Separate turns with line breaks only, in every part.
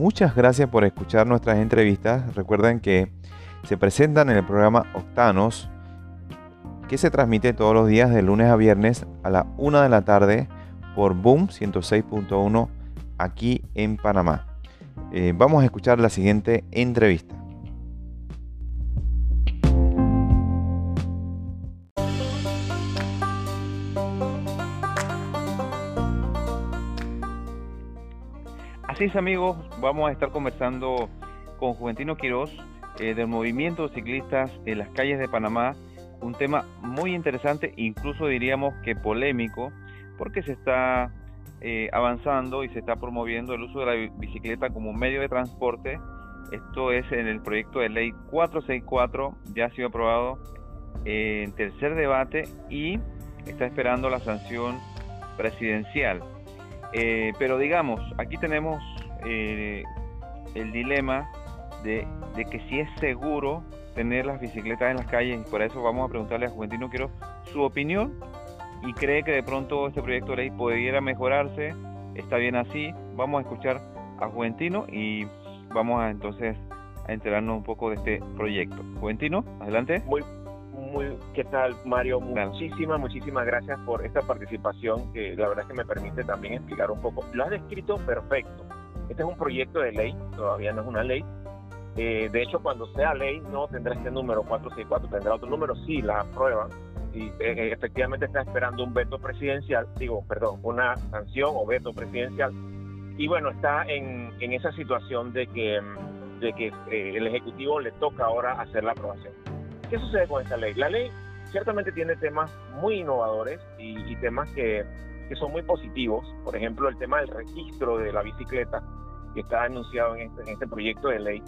muchas gracias por escuchar nuestras entrevistas. Recuerden que se presentan en el programa Octanos, que se transmite todos los días de lunes a viernes a la 1 de la tarde por Boom 106.1 aquí en Panamá. Eh, vamos a escuchar la siguiente entrevista. Así es amigos, vamos a estar conversando con Juventino Quirós eh, del movimiento de ciclistas en las calles de Panamá, un tema muy interesante, incluso diríamos que polémico, porque se está eh, avanzando y se está promoviendo el uso de la bicicleta como medio de transporte. Esto es en el proyecto de ley 464, ya ha sido aprobado en tercer debate y está esperando la sanción presidencial. Eh, pero digamos, aquí tenemos eh, el dilema de, que si es seguro tener las bicicletas en las calles y por eso vamos a preguntarle a Juventino Quiero su opinión y cree que de pronto este proyecto de ley pudiera mejorarse, está bien así, vamos a escuchar a Juventino y vamos a entonces a enterarnos un poco de este proyecto. Juventino, adelante.
Muy, muy, ¿qué tal Mario? Muchísimas, muchísimas gracias por esta participación que la verdad es que me permite también explicar un poco. Lo has descrito perfecto. Este es un proyecto de ley, todavía no es una ley. Eh, de hecho, cuando sea ley no tendrá este número 464, tendrá otro número, sí, la aprueban y eh, efectivamente está esperando un veto presidencial, digo, perdón, una sanción o veto presidencial. Y bueno, está en, en esa situación de que, de que eh, el Ejecutivo le toca ahora hacer la aprobación. ¿Qué sucede con esta ley? La ley ciertamente tiene temas muy innovadores y, temas que, son muy positivos. Por ejemplo, el tema del registro de la bicicleta, que está anunciado en este, en este proyecto de ley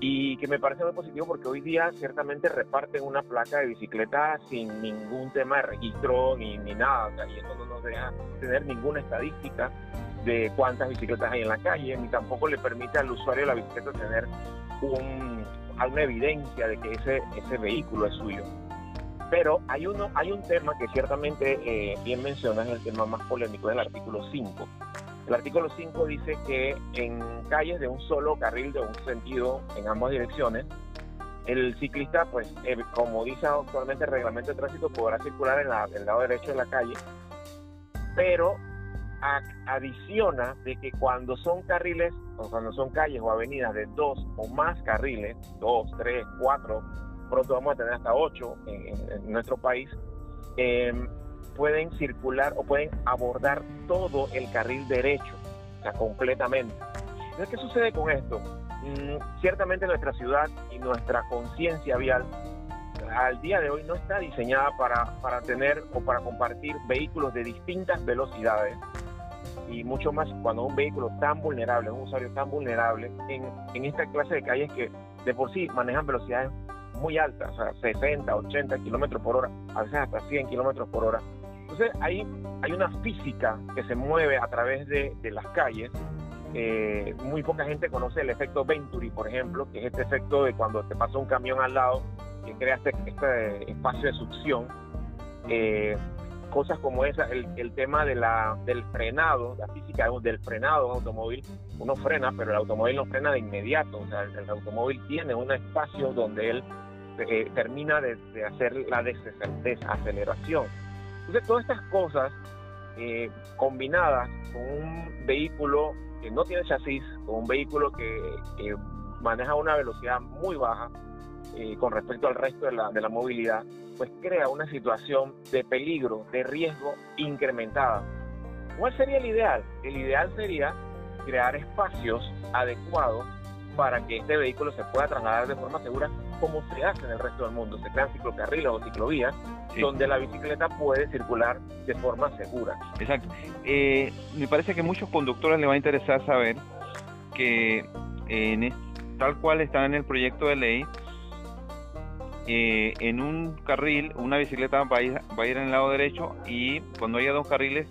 y que me parece muy positivo porque hoy día ciertamente reparten una placa de bicicleta sin ningún tema de registro ni, ni nada, y eso no nos deja tener ninguna estadística de cuántas bicicletas hay en la calle, ni tampoco le permite al usuario de la bicicleta tener un, alguna evidencia de que ese, ese vehículo es suyo. Pero hay, uno, hay un tema que ciertamente eh, bien menciona, es el tema más polémico del artículo 5, el artículo 5 dice que en calles de un solo carril de un sentido en ambas direcciones, el ciclista, pues, eh, como dice actualmente el reglamento de tránsito, podrá circular en, el lado derecho de la calle, pero adiciona de que cuando son carriles, cuando son calles o avenidas de dos o más carriles, dos, tres, cuatro, pronto vamos a tener hasta ocho en, nuestro país, eh, pueden circular o pueden abordar todo el carril derecho, o sea, completamente. ¿qué sucede con esto? Mm, ciertamente nuestra ciudad y nuestra conciencia vial al día de hoy no está diseñada para, para tener o para compartir vehículos de distintas velocidades y mucho más cuando un vehículo tan vulnerable, un usuario tan vulnerable en, en esta clase de calles que de por sí manejan velocidades muy altas, o sea, 60, 80 kilómetros por hora, a veces hasta 100 kilómetros por hora, entonces ahí hay una física que se mueve a través de, las calles. Eh, muy poca gente conoce el efecto Venturi, por ejemplo, que es este efecto de cuando te pasa un camión al lado que crea este, este espacio de succión. Eh, cosas como esa, el, tema de la, del frenado, la física del frenado de automóvil, uno frena, pero el automóvil no frena de inmediato, o sea, el, automóvil tiene un espacio donde él eh, termina de, hacer la desaceleración. Entonces, todas estas cosas eh, combinadas con un vehículo que no tiene chasis, con un vehículo que, maneja una velocidad muy baja eh, con respecto al resto de la, de la movilidad, pues crea una situación de peligro, de riesgo incrementada. ¿Cuál sería el ideal? El ideal sería crear espacios adecuados para que este vehículo se pueda trasladar de forma segura como se hace en el resto del mundo. Se crean ciclocarriles o ciclovías donde la bicicleta puede circular de forma segura.
Exacto. Eh, me parece que a muchos conductores les va a interesar saber que en tal cual está en el proyecto de ley, eh, en un carril una bicicleta va a, ir, va a ir en el lado derecho y cuando haya dos carriles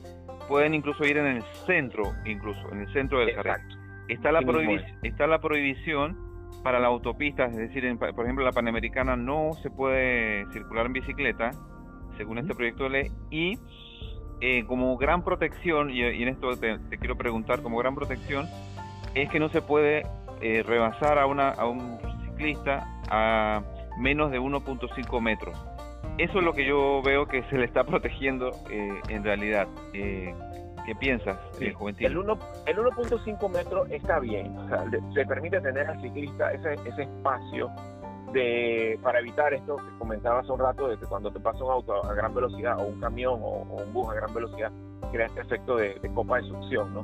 pueden incluso ir en el centro, incluso en el centro del carril. Está la, está la prohibición para la autopista, es decir, por ejemplo, la Panamericana no se puede circular en bicicleta, según este proyecto de ley, y eh, como gran protección, y, en esto te, quiero preguntar, como gran protección, es que no se puede eh, rebasar a, una, a un ciclista a menos de 1.5 metros. Eso es lo que yo veo que se le está protegiendo eh, en realidad. Eh, ¿Qué piensas,
El 1.5 metros está bien, o sea, le, permite tener al ciclista ese, ese espacio de, para evitar esto que comentaba hace un rato, de que cuando te pasa un auto a gran velocidad o un camión o, un bus a gran velocidad, crea este efecto de, copa de succión, ¿no?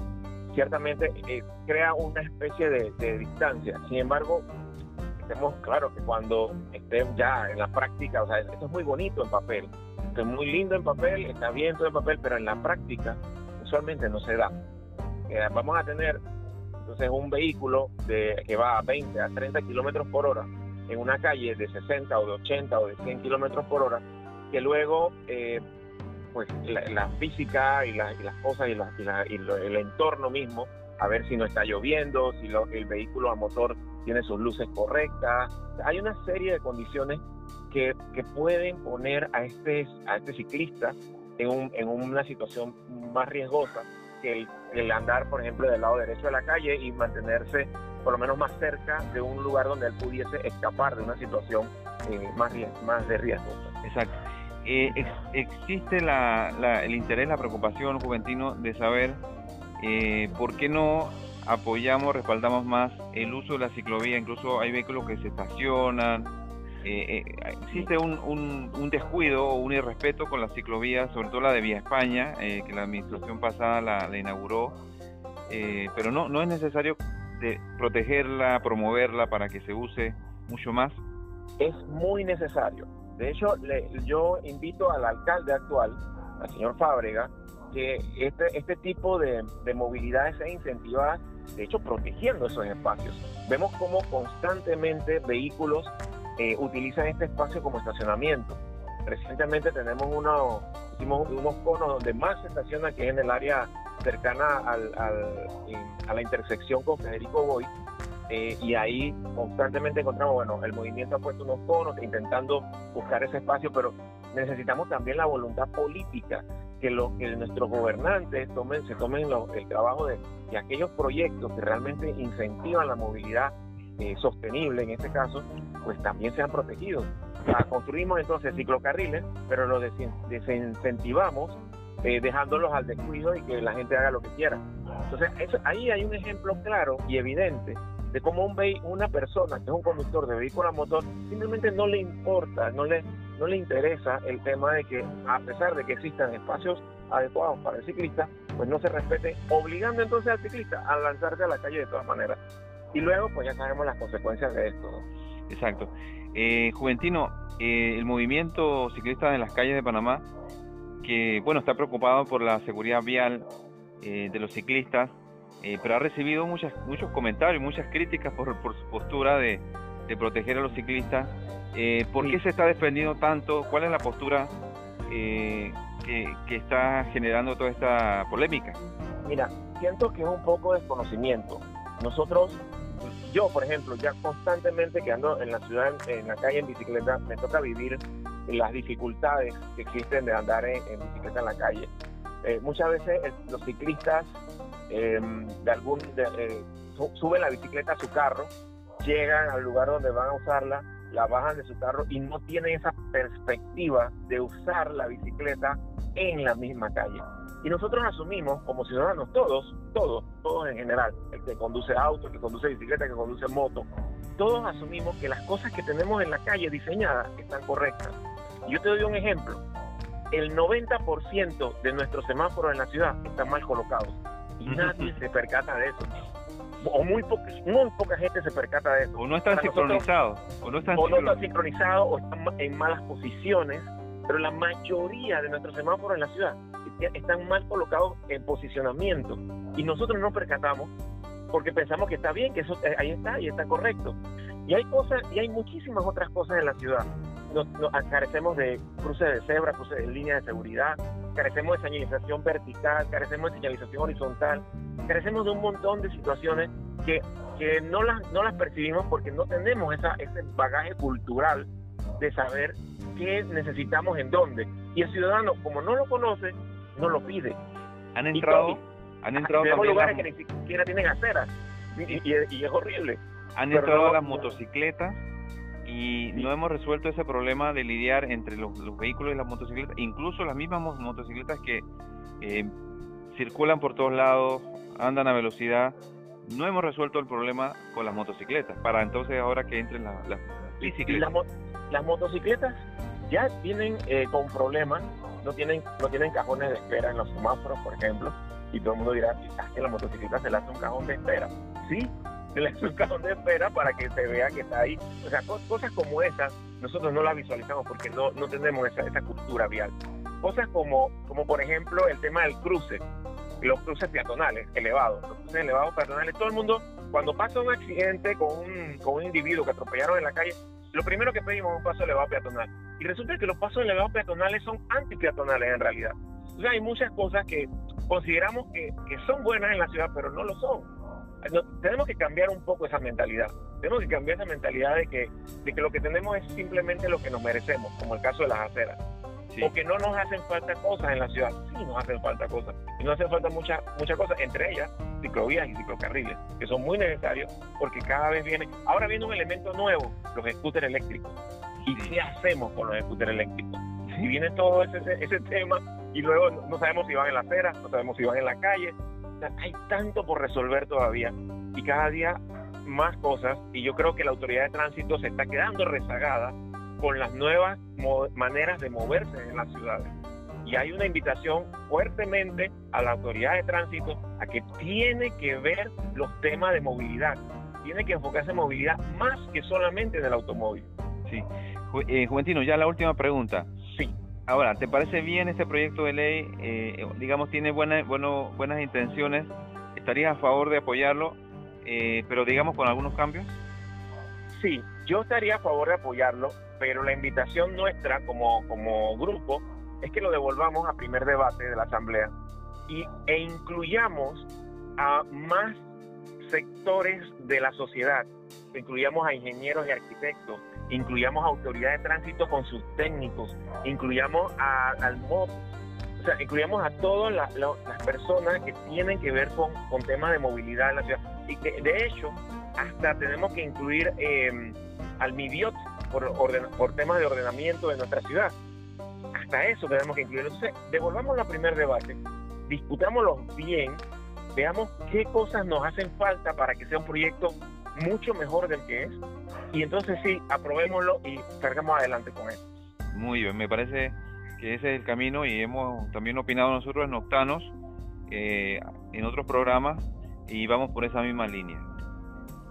Ciertamente eh, crea una especie de, distancia. Sin embargo, estemos claros que cuando estén ya en la práctica, o sea, esto es muy bonito en papel, esto es muy lindo en papel, está bien todo en papel, pero en la práctica usualmente no se da. Eh, vamos a tener entonces un vehículo de, que va a 20 a 30 kilómetros por hora en una calle de 60 o de 80 o de 100 kilómetros por hora, que luego eh, pues la, física y, las cosas y, y, el entorno mismo, a ver si no está lloviendo, si el vehículo a motor tiene sus luces correctas. Hay una serie de condiciones que, que pueden poner a este, a este ciclista en, un, en una situación más riesgosa que el, andar, por ejemplo, del lado derecho de la calle y mantenerse por lo menos más cerca de un lugar donde él pudiese escapar de una situación eh, más, más de riesgo.
Exacto. Eh, existe la, el interés, la preocupación, Juventino, de saber eh, por qué no apoyamos, respaldamos más el uso de la ciclovía. Incluso hay vehículos que se estacionan, eh, eh, existe un, un, descuido o un irrespeto con las ciclovías, sobre todo la de Vía España, eh, que la administración pasada la, inauguró, pero no, no es necesario protegerla, promoverla para que se use mucho más.
Es muy necesario. De hecho, yo invito al alcalde actual, al señor Fábrega, que este, este tipo de, de movilidad sea incentivada, de hecho, protegiendo esos espacios. Vemos cómo constantemente vehículos eh, utilizan este espacio como estacionamiento. Recientemente tenemos uno, unos conos donde más se estaciona, que es en el área cercana al, a la intersección con Federico Boy, eh, y ahí constantemente encontramos, bueno, el movimiento ha puesto unos conos intentando buscar ese espacio, pero necesitamos también la voluntad política, que, lo, que nuestros gobernantes tomen, se tomen el trabajo de, aquellos proyectos que realmente incentivan la movilidad eh, sostenible en este caso, pues también sean protegidos. construimos entonces ciclocarriles, pero los desincentivamos eh, dejándolos al descuido y que la gente haga lo que quiera. Entonces, ahí hay un ejemplo claro y evidente de cómo un una persona que es un conductor de vehículo a motor simplemente no le importa, no le, no le interesa el tema de que a pesar de que existan espacios adecuados para el ciclista, pues no se respete, obligando entonces al ciclista a lanzarse a la calle de todas maneras. Y luego, pues ya sabemos las consecuencias de esto.
Exacto. Eh, Juventino, eh, el movimiento ciclista en las calles de Panamá, que bueno, está preocupado por la seguridad vial eh, de los ciclistas, eh, pero ha recibido muchas, muchos comentarios, muchas críticas por, su postura de, proteger a los ciclistas. ¿Por qué se está defendiendo tanto? ¿Cuál es la postura que, que está generando toda esta polémica?
Mira, siento que es un poco desconocimiento. Nosotros yo, por ejemplo, ya constantemente que ando en la ciudad, en la calle en bicicleta, me toca vivir las dificultades que existen de andar en, bicicleta en la calle. Eh, muchas veces los ciclistas em, de algún eh, suben la bicicleta a su carro, llegan al lugar donde van a usarla, la bajan de su carro y no tienen esa perspectiva de usar la bicicleta en la misma calle. Y nosotros asumimos como ciudadanos, todos, todos, todos en general, el que conduce auto, el que conduce bicicleta, el que conduce moto, todos asumimos que las cosas que tenemos en la calle diseñadas están correctas. Yo te doy un ejemplo. El 90% de nuestros semáforos en la ciudad están mal colocados y nadie se percata de eso. O muy, poca, muy poca gente se percata de eso.
O no están sincronizados. O no están,
o no están sincronizados o están en malas posiciones. Pero la mayoría de nuestros semáforos en la ciudad están mal colocados en posicionamiento y nosotros no percatamos porque pensamos que está bien, que eso eh, ahí está y está correcto. Y hay cosas, y hay muchísimas otras cosas en la ciudad. Nos, carecemos de cruces de cebra, cruces de línea de seguridad, carecemos de señalización vertical, carecemos de señalización horizontal, carecemos de un montón de situaciones que, que no, las, no las percibimos porque no tenemos esa, ese bagaje cultural de saber qué necesitamos en dónde. Y el ciudadano, como no lo conoce, no lo pide.
Han entrado, han entrado
lugares que ni siquiera tienen aceras. y, es horrible.
Han entrado las motocicletas y no hemos resuelto ese problema de lidiar entre los, vehículos y las motocicletas, incluso las mismas motocicletas que eh, circulan por todos lados, andan a velocidad. No hemos resuelto el problema con las motocicletas, para entonces ahora que entren las, bicicletas.
las, motocicletas ya tienen eh, con problemas, no tienen, no tienen cajones de espera en los semáforos, por ejemplo, y todo el mundo dirá, ah, que la motocicleta se le hace un cajón de espera. Sí, un cajón de espera para que se vea que está ahí. O sea, cosas como esas, nosotros no las visualizamos porque no, no tenemos esa, esa cultura vial. Cosas como, como, por ejemplo, el tema del cruce, los cruces peatonales elevados, los cruces elevados peatonales. Todo el mundo, cuando pasa un accidente con un, con un individuo que atropellaron en la calle, lo primero que pedimos es un paso elevado peatonal. Y resulta que los pasos elevados peatonales son antipeatonales en realidad. O sea, hay muchas cosas que consideramos que, que son buenas en la ciudad, pero no lo son. Tenemos que cambiar un poco esa mentalidad. Tenemos que cambiar esa mentalidad de que, de que lo que tenemos es simplemente lo que nos merecemos, como el caso de las aceras. O que no nos hacen falta cosas en la ciudad. Sí, nos hacen falta cosas. Y nos hacen falta muchas muchas cosas, entre ellas ciclovías y ciclocarriles, que son muy necesarios porque cada vez viene. Ahora viene un elemento nuevo, los scooters eléctricos. ¿Y qué hacemos con los scooters eléctricos? Y viene todo ese, ese tema y luego no sabemos si van en la acera, no sabemos si van en la calle. Hay tanto por resolver todavía y cada día más cosas y yo creo que la autoridad de tránsito se está quedando rezagada con las nuevas maneras de moverse en las ciudades. Y hay una invitación fuertemente a la autoridad de tránsito a que tiene que ver los temas de movilidad, tiene que enfocarse en movilidad más que solamente en el automóvil.
Sí. Eh, Juventino, ya la última pregunta. Ahora, ¿te parece bien este proyecto de ley? Eh, digamos, tiene buenas bueno, buenas intenciones. ¿Estarías a favor de apoyarlo, eh, pero digamos con algunos cambios?
Sí, yo estaría a favor de apoyarlo, pero la invitación nuestra como, como grupo es que lo devolvamos a primer debate de la Asamblea y, e incluyamos a más sectores de la sociedad, incluyamos a ingenieros y arquitectos, incluyamos a autoridades de tránsito con sus técnicos, incluyamos al MOB, o sea, incluyamos a todas las, personas que tienen que ver con, con, temas de movilidad en la ciudad. Y que de hecho, hasta tenemos que incluir eh, al MIBIOT por, temas de ordenamiento de nuestra ciudad. Hasta eso tenemos que incluir. Entonces, devolvamos el primer debate, discutámoslo bien, veamos qué cosas nos hacen falta para que sea un proyecto mucho mejor del que es. Y entonces sí, aprobémoslo y cargamos adelante con él.
Muy bien, me parece que ese es el camino y hemos también opinado nosotros en Octanos, eh, en otros programas, y vamos por esa misma línea.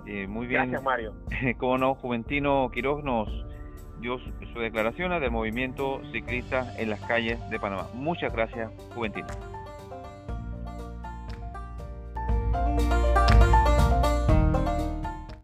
Eh, muy bien.
Gracias, Mario.
Como no, Juventino Quiroz nos dio sus declaraciones del movimiento ciclista en las calles de Panamá. Muchas gracias, Juventino.